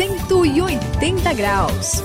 180 graus.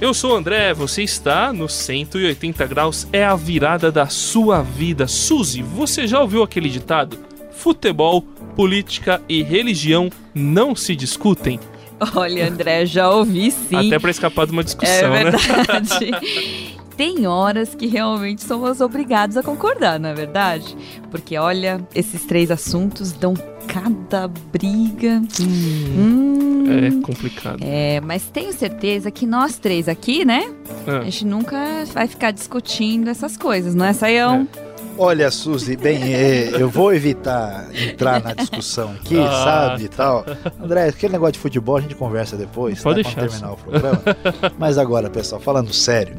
Eu sou o André, você está no 180 graus, é a virada da sua vida. Suzy, você já ouviu aquele ditado? Futebol, política e religião não se discutem. Olha, André, já ouvi sim. Até para escapar de uma discussão, é né? verdade. né? Tem horas que realmente somos obrigados a concordar, não é verdade? Porque olha, esses três assuntos dão cada briga. Hum, Hum, é complicado. é, mas tenho certeza que nós três aqui, né? A Ah, gente nunca vai ficar discutindo essas coisas, não é, Saião? Olha, Suzy, bem, é, eu vou evitar entrar na discussão aqui, Ah, sabe, e tal. André, aquele negócio de futebol a gente conversa depois, Pode tá, deixar, quando terminar o programa. Mas agora, pessoal, falando sério,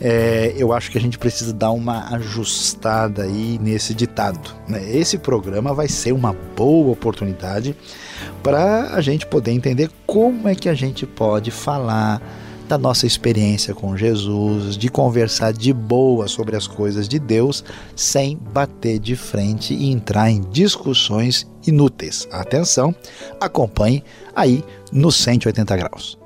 é, eu acho que a gente precisa dar uma ajustada aí nesse ditado. né? Esse programa vai ser uma boa oportunidade para a gente poder entender como é que a gente pode falar da nossa experiência com Jesus, de conversar de boa sobre as coisas de Deus, sem bater de frente e entrar em discussões inúteis. Atenção, acompanhe aí no 180 graus.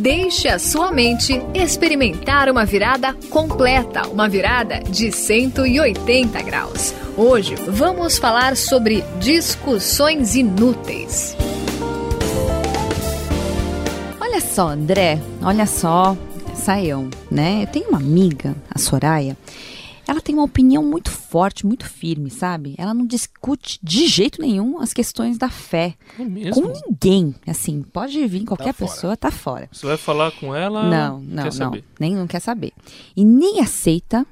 Deixe a sua mente experimentar uma virada completa, uma virada de 180 graus. Hoje vamos falar sobre discussões inúteis. Olha só, André, olha só, Saião, né? Eu tenho uma amiga, a Soraya. Ela tem uma opinião muito forte, muito firme, sabe? Ela não discute de jeito nenhum as questões da fé é mesmo? com ninguém. Assim, pode vir qualquer fora. pessoa, tá fora. Você vai falar com ela? Não, não, não. saber? Nem não quer saber. E nem aceita,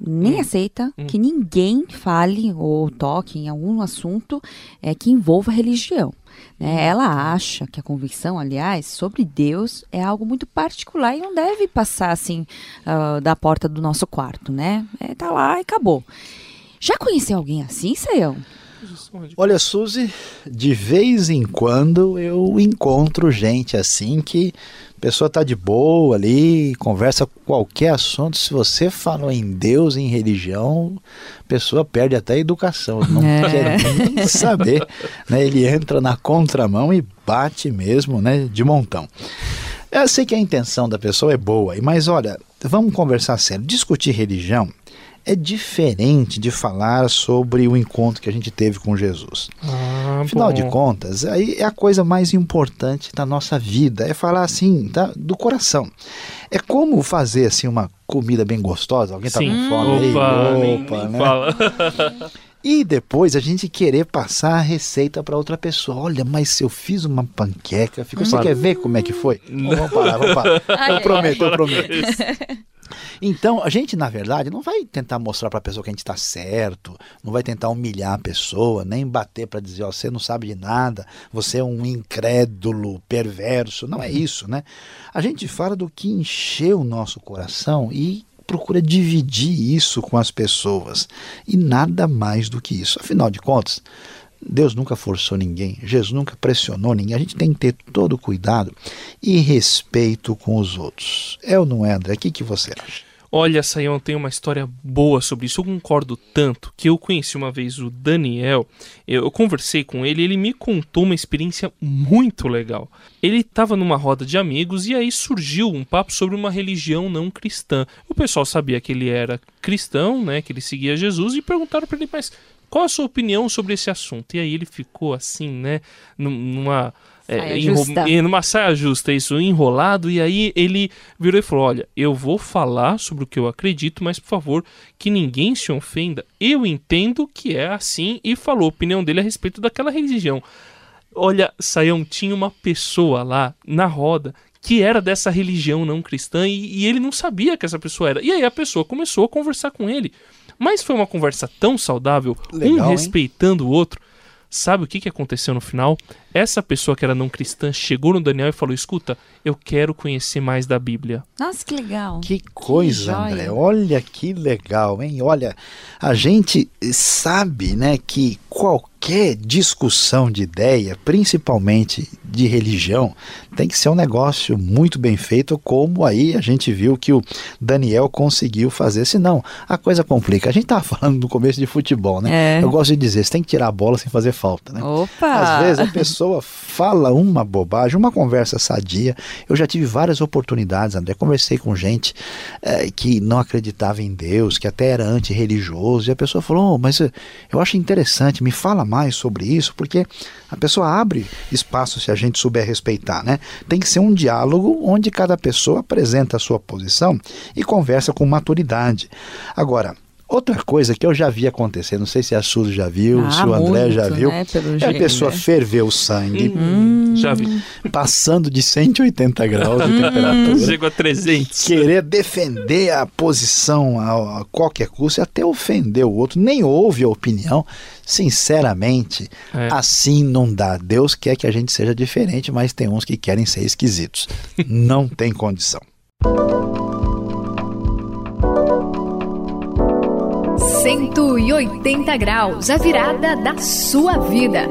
nem Hum. aceita Hum. que ninguém fale ou toque em algum assunto é, que envolva religião. Hum. né? Ela acha que a convicção, aliás, sobre Deus é algo muito particular e não deve passar assim ah, da porta do nosso quarto, né? É, tá lá e acabou. Já conheceu alguém assim, Seião? Olha, Suzy, de vez em quando eu encontro gente assim que a pessoa tá de boa ali, conversa qualquer assunto. Se você falou em Deus, em religião, a pessoa perde até a educação, não É. quer nem saber. Né? Ele entra na contramão e bate mesmo, né? De montão. Eu sei que a intenção da pessoa é boa, mas olha, vamos conversar sério. Discutir religião é diferente de falar sobre o encontro que a gente teve com Jesus. Ah, Afinal bom. de contas, aí é a coisa mais importante da nossa vida, é falar assim, tá, do coração. É como fazer assim uma comida bem gostosa, alguém tá Sim. com fome Opa, aí, nem, opa, nem né? fala. E depois a gente querer passar a receita para outra pessoa. Olha, mas se eu fiz uma panqueca, ficou, você Para. quer ver como é que foi? Bom, vamos parar, vamos parar. Eu prometo, eu prometo. Então, a gente, na verdade, não vai tentar mostrar para a pessoa que a gente está certo, não vai tentar humilhar a pessoa, nem bater para dizer, ó, você não sabe de nada, você é um incrédulo, perverso. Não é isso, né? A gente fala do que encheu o nosso coração e procura dividir isso com as pessoas. E nada mais do que isso. Afinal de contas, Deus nunca forçou ninguém, Jesus nunca pressionou ninguém. A gente tem que ter todo cuidado e respeito com os outros. É ou não é, André? O que, que você acha? Olha, Sayão tem uma história boa sobre isso. Eu concordo tanto que eu conheci uma vez o Daniel. Eu, conversei com ele ele me contou uma experiência muito legal. Ele estava numa roda de amigos e aí surgiu um papo sobre uma religião não cristã. O pessoal sabia que ele era cristão, né? Que ele seguia Jesus e perguntaram para ele, mas qual a sua opinião sobre esse assunto? E aí ele ficou assim, né? num- Numa. é, Saia enro- justa. numa saia justa, isso, enrolado, e aí ele virou e falou: Olha, eu vou falar sobre o que eu acredito, mas por favor, que ninguém se ofenda. Eu entendo que é assim, e falou a opinião dele a respeito daquela religião. Olha, Saião, tinha uma pessoa lá na roda que era dessa religião não cristã e, e ele não sabia que essa pessoa era. E aí a pessoa começou a conversar com ele. Mas foi uma conversa tão saudável, um Legal, hein? respeitando o outro. Sabe o que, que aconteceu no final? Essa pessoa que era não cristã chegou no Daniel e falou: Escuta, eu quero conhecer mais da Bíblia. Nossa, que legal. Que coisa, joia. André. Olha que legal, hein? Olha, a gente sabe, né, que qualquer qualquer discussão de ideia, principalmente de religião, tem que ser um negócio muito bem feito, como aí a gente viu que o Daniel conseguiu fazer. Senão, a coisa complica. A gente estava falando no começo de futebol, né? É. Eu gosto de dizer, você tem que tirar a bola sem fazer falta, né? Opa! Às vezes a pessoa fala uma bobagem, uma conversa sadia. Eu já tive várias oportunidades, André. Conversei com gente é, que não acreditava em Deus, que até era antirreligioso, e a pessoa falou, oh, mas eu acho interessante, me fala mais sobre isso, porque a pessoa abre espaço se a gente souber respeitar, né? Tem que ser um diálogo onde cada pessoa apresenta a sua posição e conversa com maturidade. Agora, Outra coisa que eu já vi acontecer, não sei se a Suzy já viu, ah, se o André muito, já viu, né? é a pessoa né? ferver o sangue. Hum, já vi. Passando de 180 graus de temperatura. Chegou a 300. Querer defender a posição a, a qualquer custo e até ofender o outro. Nem ouve a opinião. Sinceramente, é. assim não dá. Deus quer que a gente seja diferente, mas tem uns que querem ser esquisitos. não tem condição. 180 graus, a virada da sua vida.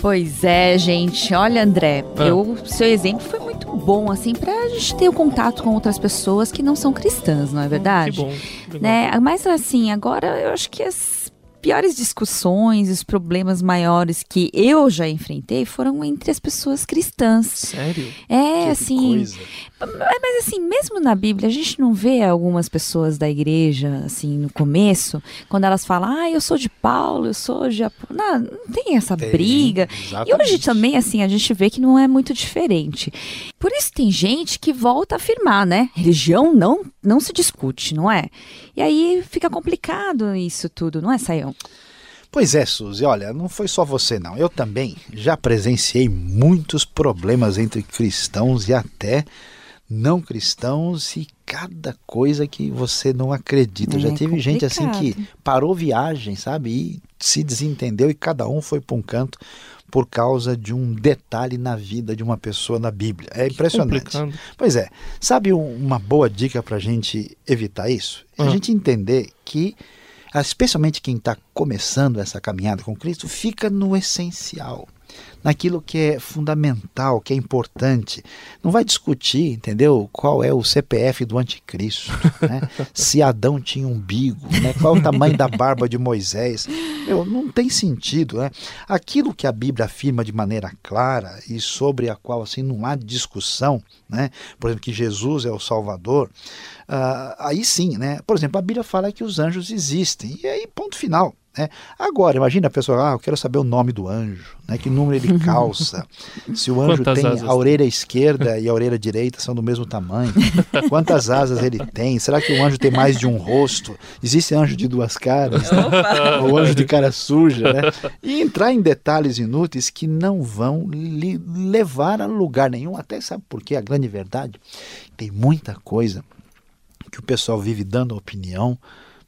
Pois é, gente. Olha, André, ah. eu, seu exemplo foi muito bom, assim, pra gente ter o contato com outras pessoas que não são cristãs, não é verdade? Que bom. Né? Mas assim, agora eu acho que as piores discussões, os problemas maiores que eu já enfrentei foram entre as pessoas cristãs. Sério? É, que assim. Coisa. Mas assim, mesmo na Bíblia, a gente não vê algumas pessoas da igreja, assim, no começo, quando elas falam, ah, eu sou de Paulo, eu sou de Não, não tem essa tem, briga. Exatamente. E hoje também, assim, a gente vê que não é muito diferente. Por isso tem gente que volta a afirmar, né? Religião não, não se discute, não é? E aí fica complicado isso tudo, não é, Saião? Pois é, Suzy, olha, não foi só você não. Eu também já presenciei muitos problemas entre cristãos e até não cristãos e cada coisa que você não acredita. É já teve complicado. gente assim que parou viagem, sabe? E se desentendeu e cada um foi para um canto por causa de um detalhe na vida de uma pessoa na Bíblia. É impressionante. Pois é. Sabe uma boa dica para a gente evitar isso? A ah. gente entender que especialmente quem está começando essa caminhada com Cristo, fica no essencial naquilo que é fundamental, que é importante. Não vai discutir, entendeu? Qual é o CPF do anticristo, né? se Adão tinha umbigo, né? qual é o tamanho da barba de Moisés. Meu, não tem sentido. Né? Aquilo que a Bíblia afirma de maneira clara e sobre a qual assim, não há discussão, né? por exemplo, que Jesus é o Salvador, uh, aí sim, né? por exemplo, a Bíblia fala que os anjos existem, e aí ponto final. Né? Agora, imagina a pessoa, ah, eu quero saber o nome do anjo, né? que número ele calça, se o anjo Quantas tem a orelha esquerda e a orelha direita são do mesmo tamanho, quantas asas ele tem, será que o anjo tem mais de um rosto? Existe anjo de duas caras? Ou anjo de cara suja? Né? E entrar em detalhes inúteis que não vão lhe levar a lugar nenhum, até sabe por quê? A grande verdade, tem muita coisa que o pessoal vive dando opinião,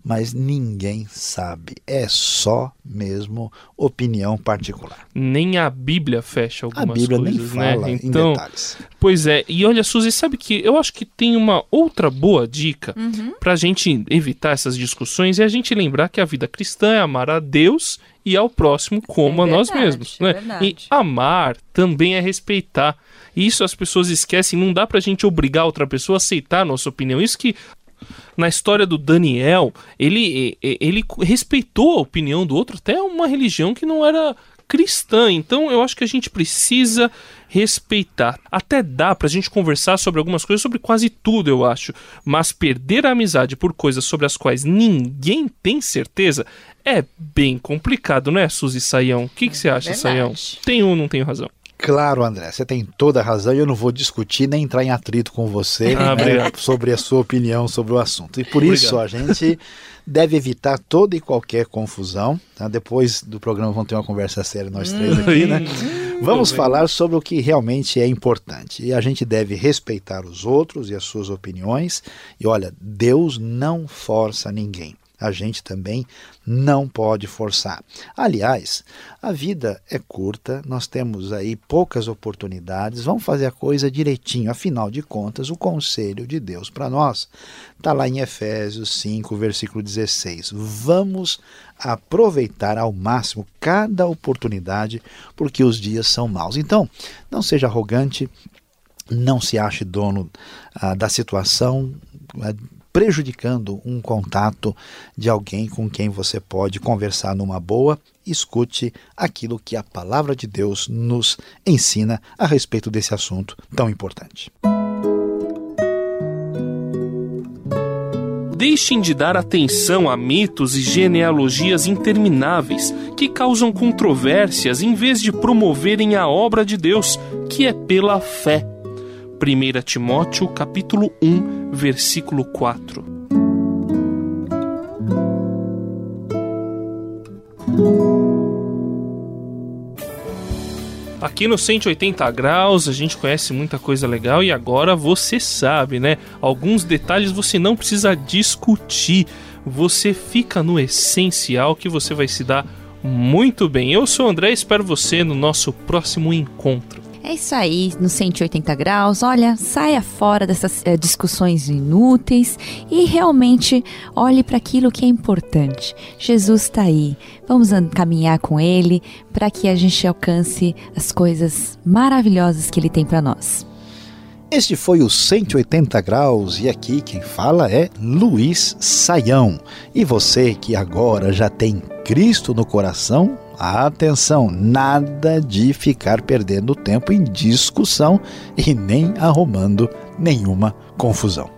mas ninguém sabe. É só mesmo opinião particular. Nem a Bíblia fecha algumas coisas, A Bíblia coisas, nem fala né? então, em detalhes. Pois é, e olha, Suzy, sabe que eu acho que tem uma outra boa dica uhum. para a gente evitar essas discussões e a gente lembrar que a vida cristã é amar a Deus e ao próximo como é a nós mesmos. É né? E amar também é respeitar. Isso as pessoas esquecem, não dá pra gente obrigar outra pessoa a aceitar a nossa opinião. Isso que na história do Daniel, ele, ele respeitou a opinião do outro, até uma religião que não era cristã. Então eu acho que a gente precisa respeitar. Até dá pra gente conversar sobre algumas coisas, sobre quase tudo, eu acho. Mas perder a amizade por coisas sobre as quais ninguém tem certeza é bem complicado, né, Suzy Saião? O que, que você acha, Verdade. Saião? Tenho ou não tenho razão? Claro, André, você tem toda a razão e eu não vou discutir nem entrar em atrito com você ah, né, sobre a sua opinião sobre o assunto. E por obrigado. isso a gente deve evitar toda e qualquer confusão. Tá? Depois do programa vamos ter uma conversa séria nós três hum. aqui, né? Vamos falar sobre o que realmente é importante. E a gente deve respeitar os outros e as suas opiniões. E olha, Deus não força ninguém. A gente também não pode forçar. Aliás, a vida é curta, nós temos aí poucas oportunidades, vamos fazer a coisa direitinho. Afinal de contas, o conselho de Deus para nós está lá em Efésios 5, versículo 16. Vamos aproveitar ao máximo cada oportunidade, porque os dias são maus. Então, não seja arrogante, não se ache dono ah, da situação. Prejudicando um contato de alguém com quem você pode conversar numa boa, escute aquilo que a palavra de Deus nos ensina a respeito desse assunto tão importante. Deixem de dar atenção a mitos e genealogias intermináveis que causam controvérsias em vez de promoverem a obra de Deus, que é pela fé. 1 Timóteo capítulo 1, versículo 4. Aqui no 180 graus a gente conhece muita coisa legal e agora você sabe, né? Alguns detalhes você não precisa discutir. Você fica no essencial que você vai se dar muito bem. Eu sou o André, espero você no nosso próximo encontro. É isso aí, no 180 graus. Olha, saia fora dessas é, discussões inúteis e realmente olhe para aquilo que é importante. Jesus está aí. Vamos caminhar com Ele para que a gente alcance as coisas maravilhosas que Ele tem para nós. Este foi o 180 graus e aqui quem fala é Luiz Saião. E você que agora já tem Cristo no coração, Atenção, nada de ficar perdendo tempo em discussão e nem arrumando nenhuma confusão.